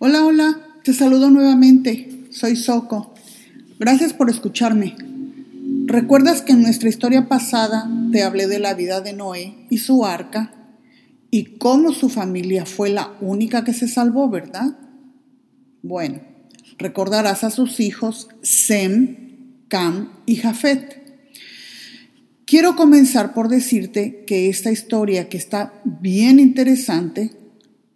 Hola, hola, te saludo nuevamente. Soy Soco. Gracias por escucharme. ¿Recuerdas que en nuestra historia pasada te hablé de la vida de Noé y su arca y cómo su familia fue la única que se salvó, verdad? Bueno, recordarás a sus hijos Sem, Cam y Jafet. Quiero comenzar por decirte que esta historia, que está bien interesante,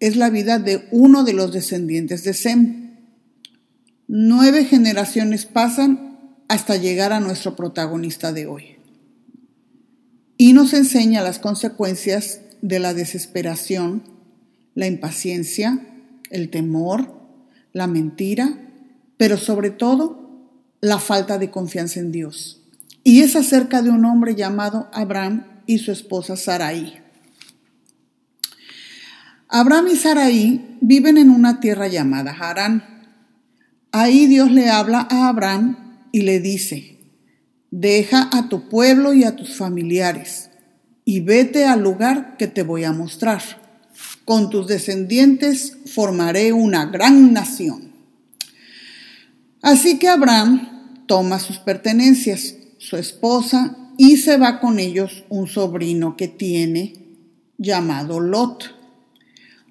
es la vida de uno de los descendientes de Sem. Nueve generaciones pasan hasta llegar a nuestro protagonista de hoy. Y nos enseña las consecuencias de la desesperación, la impaciencia, el temor, la mentira, pero sobre todo la falta de confianza en Dios. Y es acerca de un hombre llamado Abraham y su esposa Sarai. Abraham y Sarai viven en una tierra llamada Harán. Ahí Dios le habla a Abraham y le dice, deja a tu pueblo y a tus familiares y vete al lugar que te voy a mostrar. Con tus descendientes formaré una gran nación. Así que Abraham toma sus pertenencias, su esposa, y se va con ellos un sobrino que tiene llamado Lot.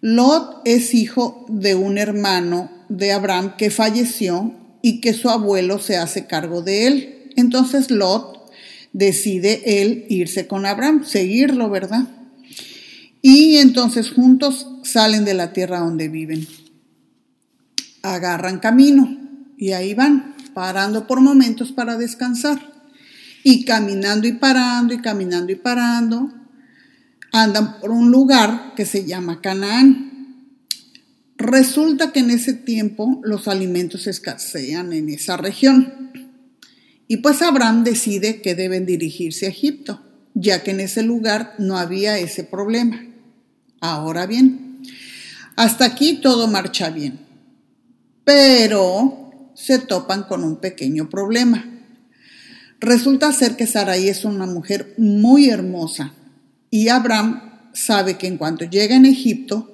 Lot es hijo de un hermano de Abraham que falleció y que su abuelo se hace cargo de él. Entonces Lot decide él irse con Abraham, seguirlo, ¿verdad? Y entonces juntos salen de la tierra donde viven. Agarran camino y ahí van, parando por momentos para descansar. Y caminando y parando y caminando y parando, andan por un lugar que se llama Canaán. Resulta que en ese tiempo los alimentos escasean en esa región. Y pues Abraham decide que deben dirigirse a Egipto, ya que en ese lugar no había ese problema. Ahora bien, hasta aquí todo marcha bien, pero se topan con un pequeño problema. Resulta ser que Sarai es una mujer muy hermosa, y Abraham sabe que en cuanto llega en Egipto,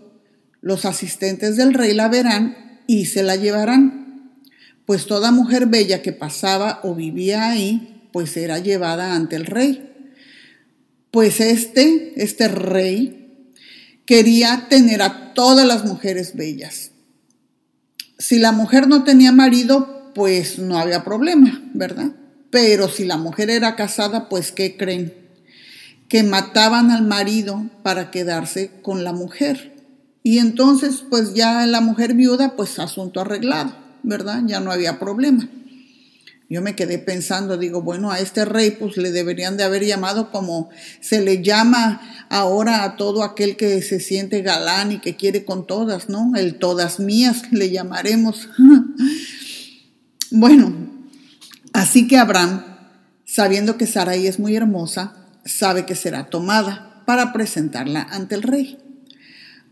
los asistentes del rey la verán y se la llevarán, pues toda mujer bella que pasaba o vivía ahí, pues era llevada ante el rey. Pues este, este rey, quería tener a todas las mujeres bellas. Si la mujer no tenía marido, pues no había problema, ¿verdad? Pero si la mujer era casada, pues ¿qué creen? Que mataban al marido para quedarse con la mujer. Y entonces, pues ya la mujer viuda, pues asunto arreglado, ¿verdad? Ya no había problema. Yo me quedé pensando, digo, bueno, a este rey pues le deberían de haber llamado como se le llama ahora a todo aquel que se siente galán y que quiere con todas, ¿no? El todas mías le llamaremos. bueno, así que Abraham, sabiendo que Sarai es muy hermosa, sabe que será tomada para presentarla ante el rey.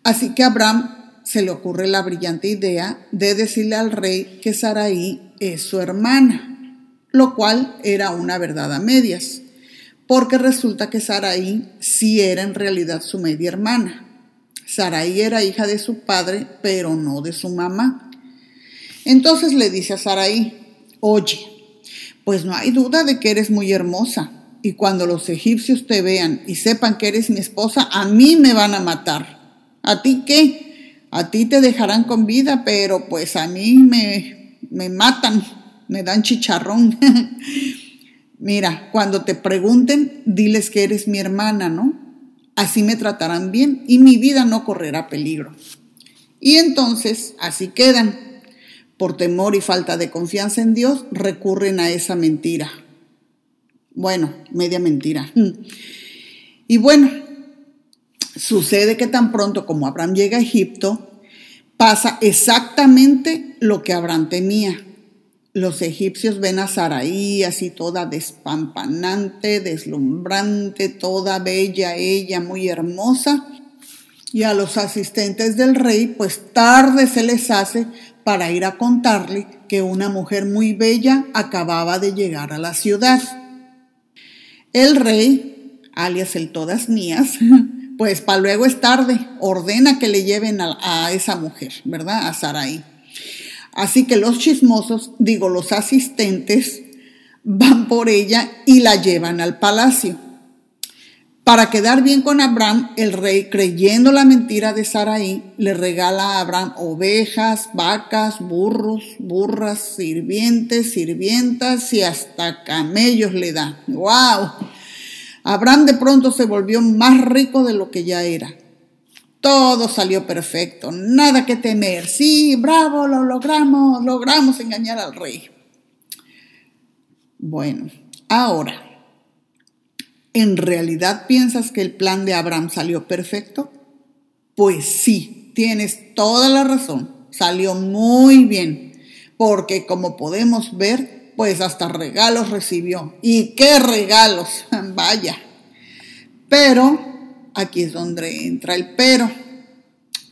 Así que a Abraham se le ocurre la brillante idea de decirle al rey que Saraí es su hermana, lo cual era una verdad a medias, porque resulta que Saraí sí era en realidad su media hermana. Saraí era hija de su padre, pero no de su mamá. Entonces le dice a Saraí, oye, pues no hay duda de que eres muy hermosa, y cuando los egipcios te vean y sepan que eres mi esposa, a mí me van a matar. ¿A ti qué? A ti te dejarán con vida, pero pues a mí me, me matan, me dan chicharrón. Mira, cuando te pregunten, diles que eres mi hermana, ¿no? Así me tratarán bien y mi vida no correrá peligro. Y entonces, así quedan. Por temor y falta de confianza en Dios, recurren a esa mentira bueno, media mentira. Y bueno, sucede que tan pronto como Abraham llega a Egipto, pasa exactamente lo que Abraham temía. Los egipcios ven a Saraí así toda despampanante, deslumbrante, toda bella, ella muy hermosa. Y a los asistentes del rey, pues tarde se les hace para ir a contarle que una mujer muy bella acababa de llegar a la ciudad. El rey, alias el todas mías, pues para luego es tarde, ordena que le lleven a, a esa mujer, ¿verdad? A Sarai. Así que los chismosos, digo, los asistentes, van por ella y la llevan al palacio. Para quedar bien con Abraham, el rey, creyendo la mentira de Saraí, le regala a Abraham ovejas, vacas, burros, burras, sirvientes, sirvientas y hasta camellos le da. ¡Wow! Abraham de pronto se volvió más rico de lo que ya era. Todo salió perfecto, nada que temer. Sí, bravo, lo logramos, logramos engañar al rey. Bueno, ahora, ¿en realidad piensas que el plan de Abraham salió perfecto? Pues sí, tienes toda la razón, salió muy bien, porque como podemos ver, pues hasta regalos recibió. ¿Y qué regalos? Vaya. Pero aquí es donde entra el pero.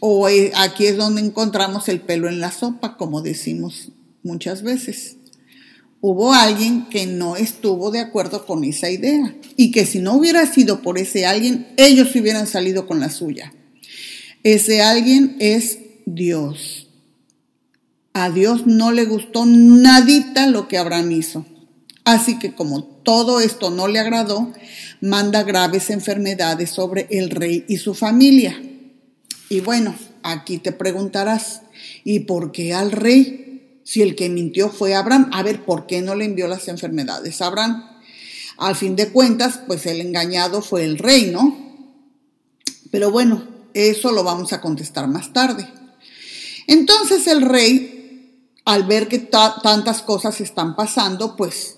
O aquí es donde encontramos el pelo en la sopa, como decimos muchas veces. Hubo alguien que no estuvo de acuerdo con esa idea y que si no hubiera sido por ese alguien, ellos hubieran salido con la suya. Ese alguien es Dios. A Dios no le gustó nadita lo que Abraham hizo. Así que como todo esto no le agradó, manda graves enfermedades sobre el rey y su familia. Y bueno, aquí te preguntarás, ¿y por qué al rey? Si el que mintió fue Abraham, a ver, ¿por qué no le envió las enfermedades a Abraham? Al fin de cuentas, pues el engañado fue el rey, ¿no? Pero bueno, eso lo vamos a contestar más tarde. Entonces el rey, al ver que tantas cosas están pasando, pues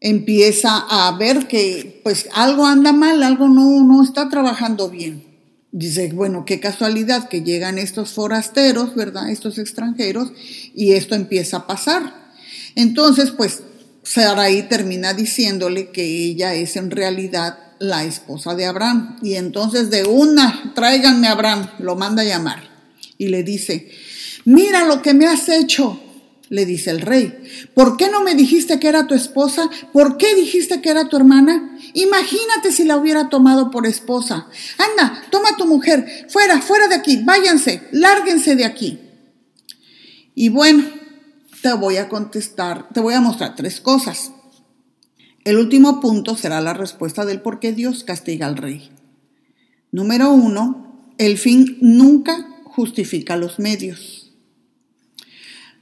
empieza a ver que pues algo anda mal, algo no, no está trabajando bien. Dice, bueno, qué casualidad que llegan estos forasteros, ¿verdad? Estos extranjeros, y esto empieza a pasar. Entonces, pues Sarai termina diciéndole que ella es en realidad la esposa de Abraham. Y entonces de una, tráiganme a Abraham, lo manda a llamar. Y le dice, mira lo que me has hecho le dice el rey. ¿Por qué no me dijiste que era tu esposa? ¿Por qué dijiste que era tu hermana? Imagínate si la hubiera tomado por esposa. Anda, toma a tu mujer, fuera, fuera de aquí, váyanse, lárguense de aquí. Y bueno, te voy a contestar, te voy a mostrar tres cosas. El último punto será la respuesta del por qué Dios castiga al rey. Número uno, el fin nunca justifica los medios.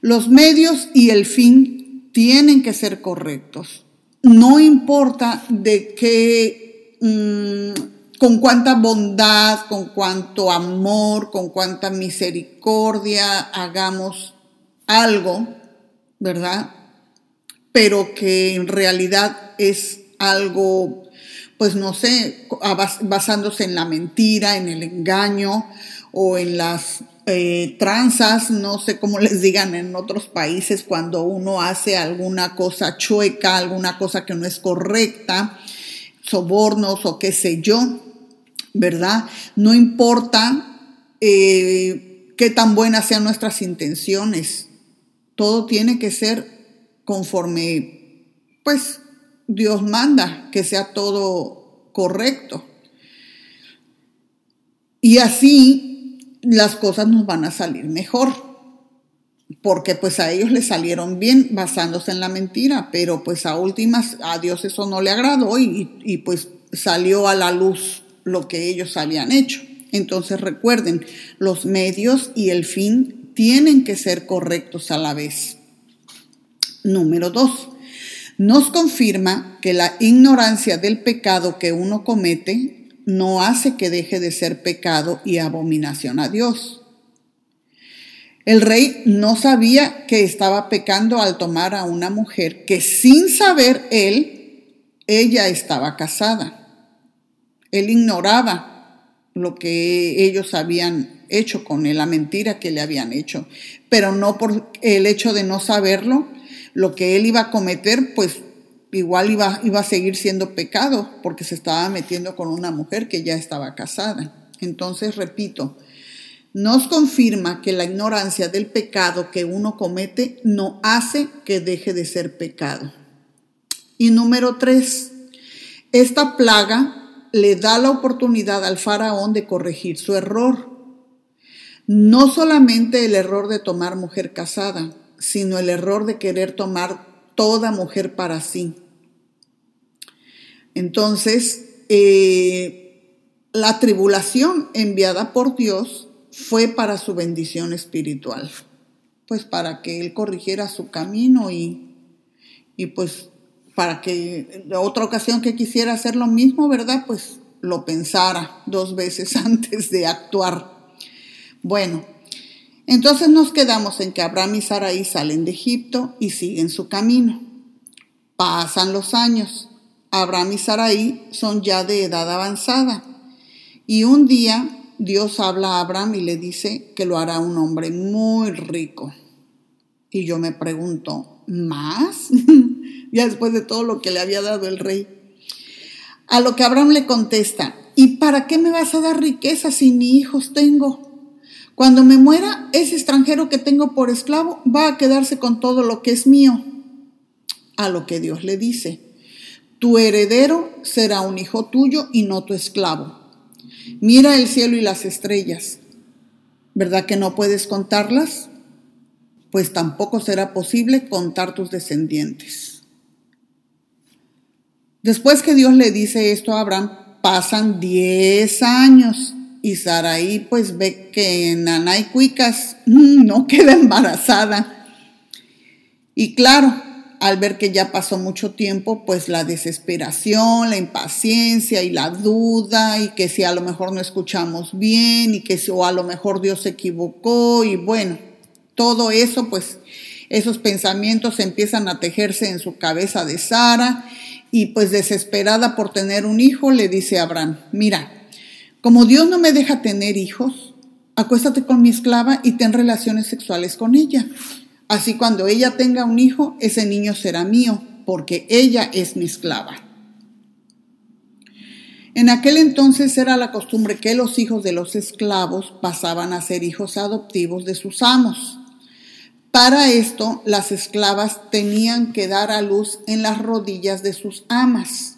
Los medios y el fin tienen que ser correctos. No importa de qué, mm, con cuánta bondad, con cuánto amor, con cuánta misericordia hagamos algo, ¿verdad? Pero que en realidad es algo, pues no sé, basándose en la mentira, en el engaño o en las eh, tranzas, no sé cómo les digan en otros países, cuando uno hace alguna cosa chueca, alguna cosa que no es correcta, sobornos o qué sé yo, ¿verdad? No importa eh, qué tan buenas sean nuestras intenciones, todo tiene que ser conforme, pues, Dios manda, que sea todo correcto. Y así las cosas nos van a salir mejor. Porque pues a ellos les salieron bien basándose en la mentira, pero pues a últimas a Dios eso no le agradó y, y pues salió a la luz lo que ellos habían hecho. Entonces recuerden, los medios y el fin tienen que ser correctos a la vez. Número dos, nos confirma que la ignorancia del pecado que uno comete no hace que deje de ser pecado y abominación a Dios. El rey no sabía que estaba pecando al tomar a una mujer que sin saber él, ella estaba casada. Él ignoraba lo que ellos habían hecho con él, la mentira que le habían hecho, pero no por el hecho de no saberlo, lo que él iba a cometer, pues igual iba, iba a seguir siendo pecado porque se estaba metiendo con una mujer que ya estaba casada. Entonces, repito, nos confirma que la ignorancia del pecado que uno comete no hace que deje de ser pecado. Y número tres, esta plaga le da la oportunidad al faraón de corregir su error. No solamente el error de tomar mujer casada, sino el error de querer tomar toda mujer para sí. Entonces, eh, la tribulación enviada por Dios fue para su bendición espiritual, pues para que él corrigiera su camino y, y pues para que la otra ocasión que quisiera hacer lo mismo, ¿verdad? Pues lo pensara dos veces antes de actuar. Bueno, entonces nos quedamos en que Abraham y Sarai salen de Egipto y siguen su camino. Pasan los años. Abraham y Sarai son ya de edad avanzada. Y un día Dios habla a Abraham y le dice que lo hará un hombre muy rico. Y yo me pregunto, ¿más? ya después de todo lo que le había dado el rey. A lo que Abraham le contesta, ¿y para qué me vas a dar riqueza si ni hijos tengo? Cuando me muera, ese extranjero que tengo por esclavo va a quedarse con todo lo que es mío. A lo que Dios le dice, tu heredero será un hijo tuyo y no tu esclavo. Mira el cielo y las estrellas. ¿Verdad que no puedes contarlas? Pues tampoco será posible contar tus descendientes. Después que Dios le dice esto a Abraham, pasan 10 años y Saraí pues ve que Nanay Cuicas no queda embarazada. Y claro, al ver que ya pasó mucho tiempo, pues la desesperación, la impaciencia y la duda y que si a lo mejor no escuchamos bien y que si o a lo mejor Dios se equivocó y bueno, todo eso pues esos pensamientos empiezan a tejerse en su cabeza de Sara y pues desesperada por tener un hijo, le dice a Abraham, mira, como Dios no me deja tener hijos, acuéstate con mi esclava y ten relaciones sexuales con ella. Así cuando ella tenga un hijo, ese niño será mío, porque ella es mi esclava. En aquel entonces era la costumbre que los hijos de los esclavos pasaban a ser hijos adoptivos de sus amos. Para esto, las esclavas tenían que dar a luz en las rodillas de sus amas.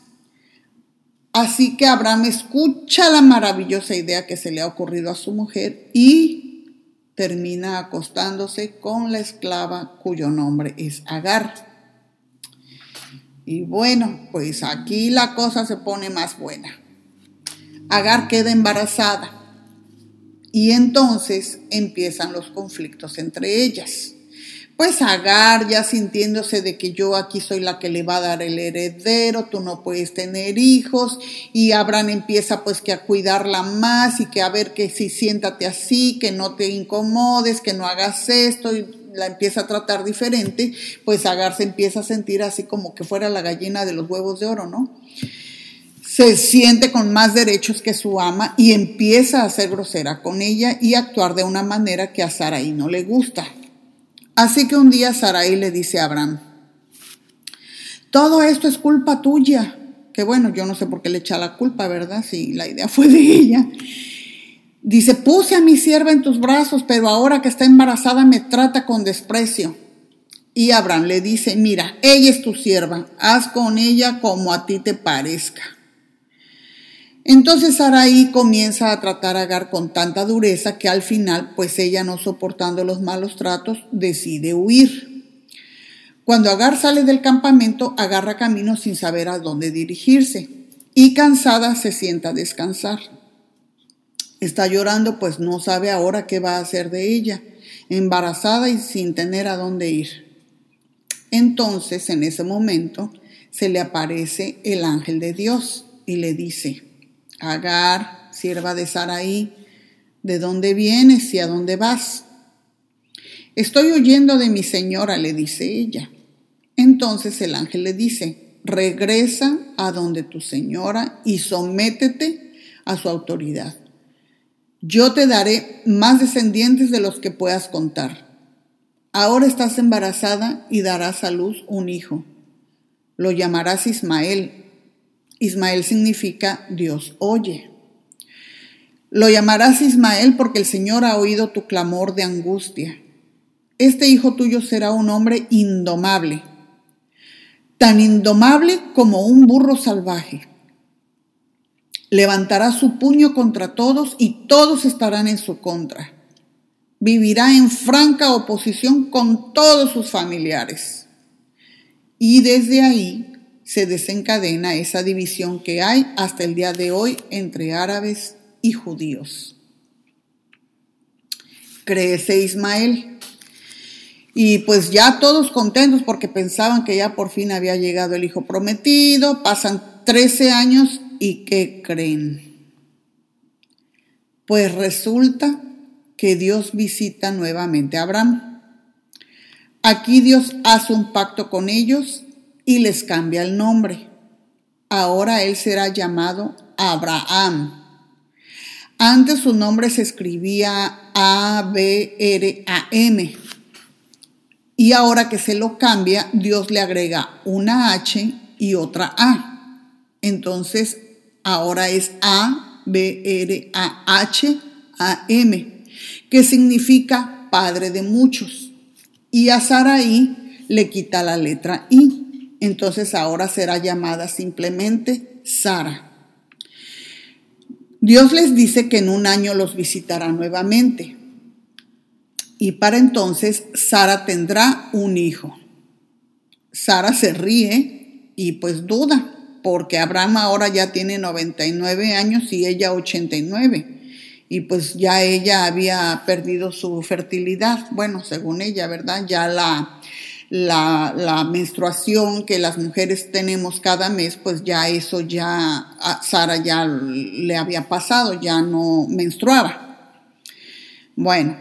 Así que Abraham escucha la maravillosa idea que se le ha ocurrido a su mujer y termina acostándose con la esclava cuyo nombre es Agar. Y bueno, pues aquí la cosa se pone más buena. Agar queda embarazada y entonces empiezan los conflictos entre ellas pues Agar ya sintiéndose de que yo aquí soy la que le va a dar el heredero, tú no puedes tener hijos y Abraham empieza pues que a cuidarla más y que a ver que si siéntate así, que no te incomodes, que no hagas esto y la empieza a tratar diferente, pues Agar se empieza a sentir así como que fuera la gallina de los huevos de oro, ¿no? Se siente con más derechos que su ama y empieza a ser grosera con ella y actuar de una manera que a Sarai no le gusta. Así que un día Sarai le dice a Abraham, todo esto es culpa tuya. Que bueno, yo no sé por qué le echa la culpa, ¿verdad? Si la idea fue de ella. Dice, puse a mi sierva en tus brazos, pero ahora que está embarazada me trata con desprecio. Y Abraham le dice, mira, ella es tu sierva, haz con ella como a ti te parezca. Entonces Saraí comienza a tratar a Agar con tanta dureza que al final, pues ella no soportando los malos tratos, decide huir. Cuando Agar sale del campamento, agarra camino sin saber a dónde dirigirse y cansada se sienta a descansar. Está llorando pues no sabe ahora qué va a hacer de ella, embarazada y sin tener a dónde ir. Entonces, en ese momento, se le aparece el ángel de Dios y le dice, Agar, sierva de Saraí, ¿de dónde vienes y a dónde vas? Estoy huyendo de mi señora, le dice ella. Entonces el ángel le dice, regresa a donde tu señora y sométete a su autoridad. Yo te daré más descendientes de los que puedas contar. Ahora estás embarazada y darás a luz un hijo. Lo llamarás Ismael Ismael significa Dios oye. Lo llamarás Ismael porque el Señor ha oído tu clamor de angustia. Este hijo tuyo será un hombre indomable, tan indomable como un burro salvaje. Levantará su puño contra todos y todos estarán en su contra. Vivirá en franca oposición con todos sus familiares. Y desde ahí se desencadena esa división que hay hasta el día de hoy entre árabes y judíos. Crece Ismael. Y pues ya todos contentos porque pensaban que ya por fin había llegado el hijo prometido. Pasan 13 años y ¿qué creen? Pues resulta que Dios visita nuevamente a Abraham. Aquí Dios hace un pacto con ellos y les cambia el nombre. Ahora él será llamado Abraham. Antes su nombre se escribía A-B-R-A-M. Y ahora que se lo cambia, Dios le agrega una H y otra A. Entonces, ahora es A-B-R-A-H-A-M, que significa padre de muchos. Y a Saraí le quita la letra I entonces ahora será llamada simplemente Sara. Dios les dice que en un año los visitará nuevamente. Y para entonces Sara tendrá un hijo. Sara se ríe y pues duda, porque Abraham ahora ya tiene 99 años y ella 89. Y pues ya ella había perdido su fertilidad. Bueno, según ella, ¿verdad? Ya la, la, menstruación que las mujeres tenemos cada mes, pues ya eso ya a Sara ya le había pasado, ya no menstruaba. Bueno,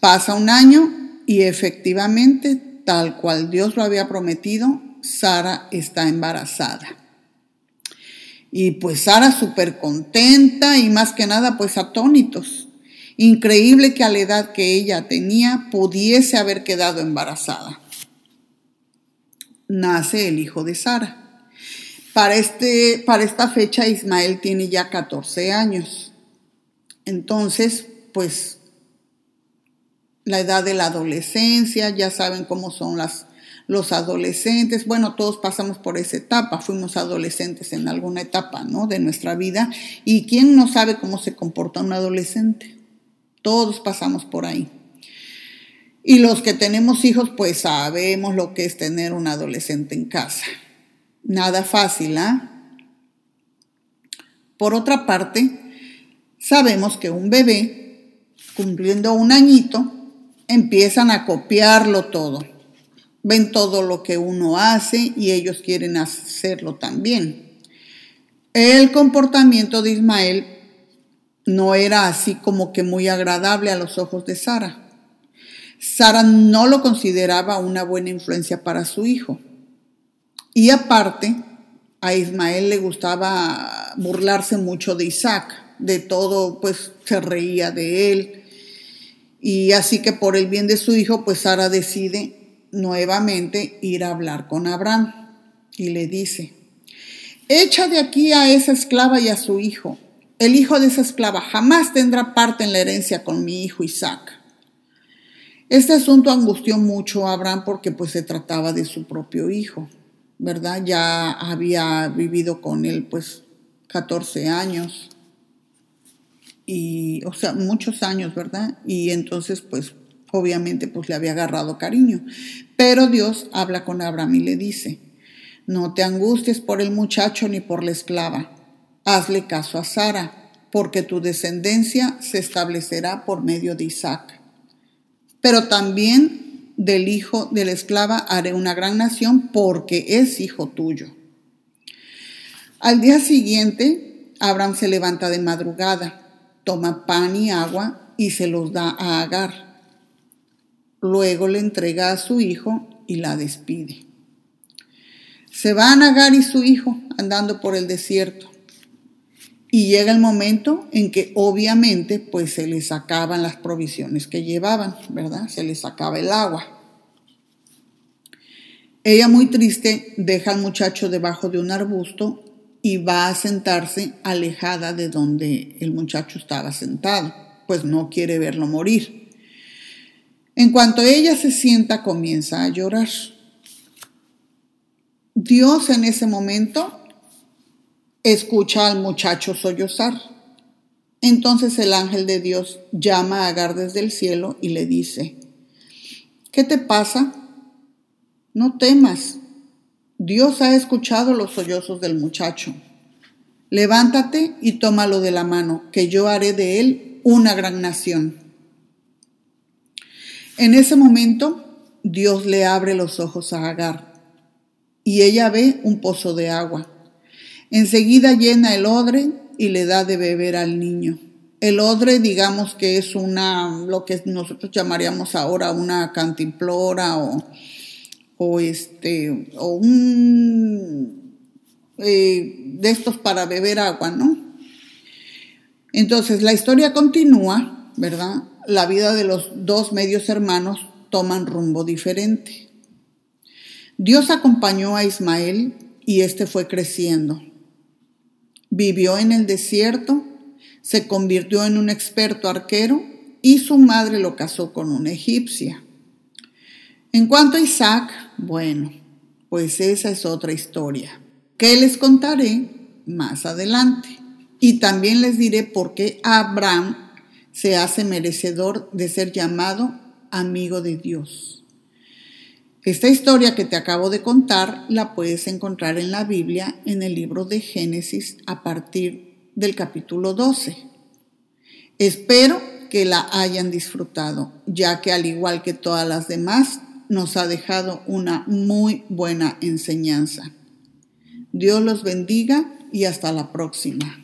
pasa un año y efectivamente, tal cual Dios lo había prometido, Sara está embarazada. Y pues Sara súper contenta y más que nada pues atónitos. Increíble que a la edad que ella tenía pudiese haber quedado embarazada nace el hijo de Sara. Para, este, para esta fecha Ismael tiene ya 14 años. Entonces, pues la edad de la adolescencia, ya saben cómo son las, los adolescentes. Bueno, todos pasamos por esa etapa, fuimos adolescentes en alguna etapa ¿no? de nuestra vida. ¿Y quién no sabe cómo se comporta un adolescente? Todos pasamos por ahí. Y los que tenemos hijos, pues sabemos lo que es tener un adolescente en casa. Nada fácil, ¿ah? Por otra parte, sabemos que un bebé, cumpliendo un añito, empiezan a copiarlo todo. Ven todo lo que uno hace y ellos quieren hacerlo también. El comportamiento de Ismael no era así como que muy agradable a los ojos de Sara. Sara no lo consideraba una buena influencia para su hijo. Y aparte, a Ismael le gustaba burlarse mucho de Isaac, de todo, pues se reía de él. Y así que por el bien de su hijo, pues Sara decide nuevamente ir a hablar con Abraham y le dice, echa de aquí a esa esclava y a su hijo. El hijo de esa esclava jamás tendrá parte en la herencia con mi hijo Isaac. Este asunto angustió mucho a Abraham porque pues se trataba de su propio hijo, ¿verdad? Ya había vivido con él pues 14 años y, o sea, muchos años, ¿verdad? Y entonces pues obviamente pues le había agarrado cariño. Pero Dios habla con Abraham y le dice, no te angusties por el muchacho ni por la esclava, hazle caso a Sara, porque tu descendencia se establecerá por medio de Isaac pero también del hijo de la esclava haré una gran nación porque es hijo tuyo. Al día siguiente, Abraham se levanta de madrugada, toma pan y agua y se los da a Agar. Luego le entrega a su hijo y la despide. Se van Agar y su hijo andando por el desierto. Y llega el momento en que obviamente pues se les acaban las provisiones que llevaban, ¿verdad? Se les acaba el agua. Ella muy triste deja al muchacho debajo de un arbusto y va a sentarse alejada de donde el muchacho estaba sentado, pues no quiere verlo morir. En cuanto ella se sienta comienza a llorar. Dios en ese momento escucha al muchacho sollozar. Entonces el ángel de Dios llama a Agar desde el cielo y le dice, ¿qué te pasa? No temas, Dios ha escuchado los sollozos del muchacho. Levántate y tómalo de la mano, que yo haré de él una gran nación. En ese momento, Dios le abre los ojos a Agar y ella ve un pozo de agua. Enseguida llena el odre y le da de beber al niño. El odre, digamos que es una, lo que nosotros llamaríamos ahora una cantimplora o, o este, o un eh, de estos para beber agua, ¿no? Entonces la historia continúa, ¿verdad? La vida de los dos medios hermanos toman rumbo diferente. Dios acompañó a Ismael y éste fue creciendo. Vivió en el desierto, se convirtió en un experto arquero y su madre lo casó con una egipcia. En cuanto a Isaac, bueno, pues esa es otra historia, que les contaré más adelante. Y también les diré por qué Abraham se hace merecedor de ser llamado amigo de Dios. Esta historia que te acabo de contar la puedes encontrar en la Biblia en el libro de Génesis a partir del capítulo 12. Espero que la hayan disfrutado, ya que al igual que todas las demás, nos ha dejado una muy buena enseñanza. Dios los bendiga y hasta la próxima.